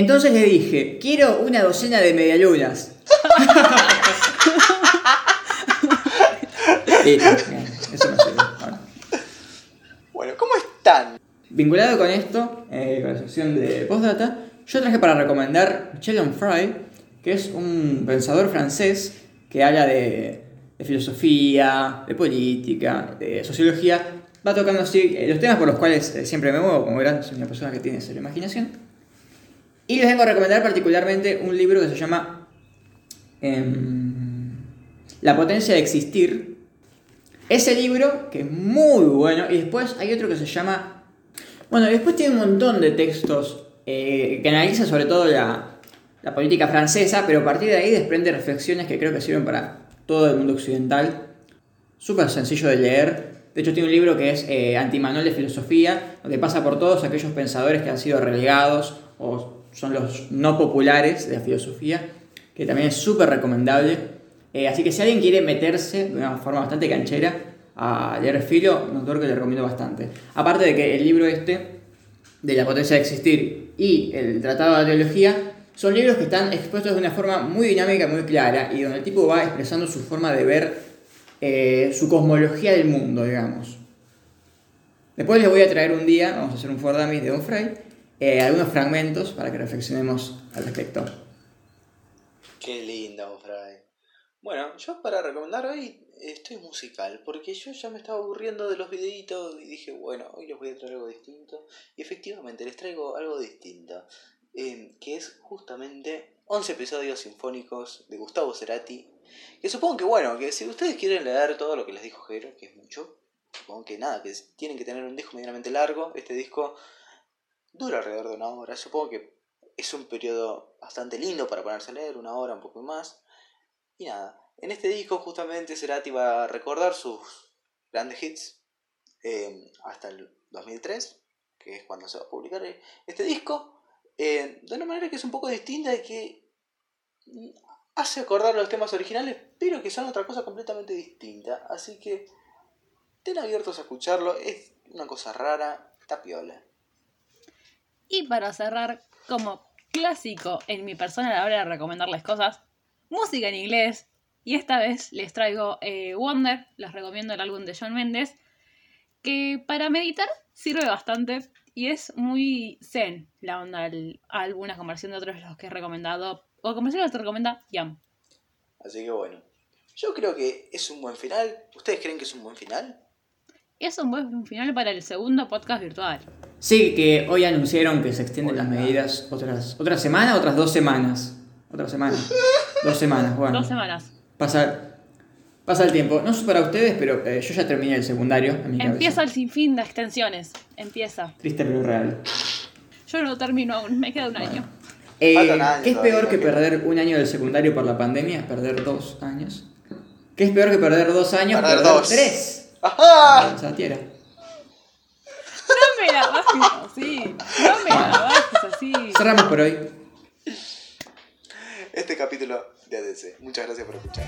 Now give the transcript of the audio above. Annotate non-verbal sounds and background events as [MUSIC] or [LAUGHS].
Entonces le dije, quiero una docena de medialunas. [LAUGHS] Bien, eso. Bueno. Bueno, ¿cómo están? Vinculado con esto, eh, con la sección de postdata, yo traje para recomendar Michel Onfray, que es un pensador francés que habla de, de filosofía, de política, de sociología. Va tocando así eh, los temas por los cuales eh, siempre me muevo, como verán, soy una persona que tiene cero imaginación. Y les vengo a recomendar particularmente un libro que se llama em, La potencia de existir. Ese libro, que es muy bueno, y después hay otro que se llama... Bueno, después tiene un montón de textos eh, que analizan sobre todo la, la política francesa, pero a partir de ahí desprende reflexiones que creo que sirven para todo el mundo occidental. Súper sencillo de leer. De hecho, tiene un libro que es eh, Antimanual de Filosofía, donde pasa por todos aquellos pensadores que han sido relegados o son los no populares de la filosofía, que también es súper recomendable. Eh, así que si alguien quiere meterse de una forma bastante canchera a leer Filo, un autor que le recomiendo bastante. Aparte de que el libro este, de la potencia de existir y el Tratado de Teología, son libros que están expuestos de una forma muy dinámica, muy clara, y donde el tipo va expresando su forma de ver eh, su cosmología del mundo, digamos. Después les voy a traer un día, vamos a hacer un Fordamis de Onfray, eh, algunos fragmentos para que reflexionemos al respecto. Qué lindo, Fray. Bueno, yo para recomendar hoy estoy musical, porque yo ya me estaba aburriendo de los videitos y dije, bueno, hoy les voy a traer algo distinto. Y efectivamente les traigo algo distinto, eh, que es justamente 11 episodios sinfónicos de Gustavo Cerati. Que supongo que, bueno, que si ustedes quieren leer todo lo que les dijo Jero, que es mucho, supongo que nada, que tienen que tener un disco medianamente largo. Este disco dura alrededor de una hora. Supongo que es un periodo bastante lindo para ponerse a leer, una hora, un poco más. Y nada, en este disco justamente Cerati va a recordar sus grandes hits eh, hasta el 2003, que es cuando se va a publicar este disco, eh, de una manera que es un poco distinta y que hace acordar los temas originales, pero que son otra cosa completamente distinta. Así que estén abiertos a escucharlo, es una cosa rara, está piola. Y para cerrar, como clásico en mi persona a la hora de recomendarles cosas, música en inglés. Y esta vez les traigo eh, Wonder, les recomiendo el álbum de John Mendes, que para meditar sirve bastante y es muy zen la onda del álbum a comparación de otros los que he recomendado, o de los que recomienda Yam. Así que bueno, yo creo que es un buen final. ¿Ustedes creen que es un buen final? Es un buen final para el segundo podcast virtual. Sí, que hoy anunciaron que se extienden las medidas otras, otra semana, otras dos semanas. Otra semana. [LAUGHS] dos semanas, bueno. Dos semanas. Pasa, pasa el tiempo. No sé para ustedes, pero eh, yo ya terminé el secundario en mi Empieza cabeza. el sinfín de extensiones. Empieza. Triste pero real. Yo no termino aún, me queda un año. Eh, ¿Qué es peor que perder un año del secundario por la pandemia? ¿Perder dos años? ¿Qué es peor que perder dos años? Perder Perder, dos. tres. ¡Ajá! O sea, tierra. No me la bajes así. No me la bajes así. Cerramos por hoy. Este capítulo de ADC. Muchas gracias por escuchar.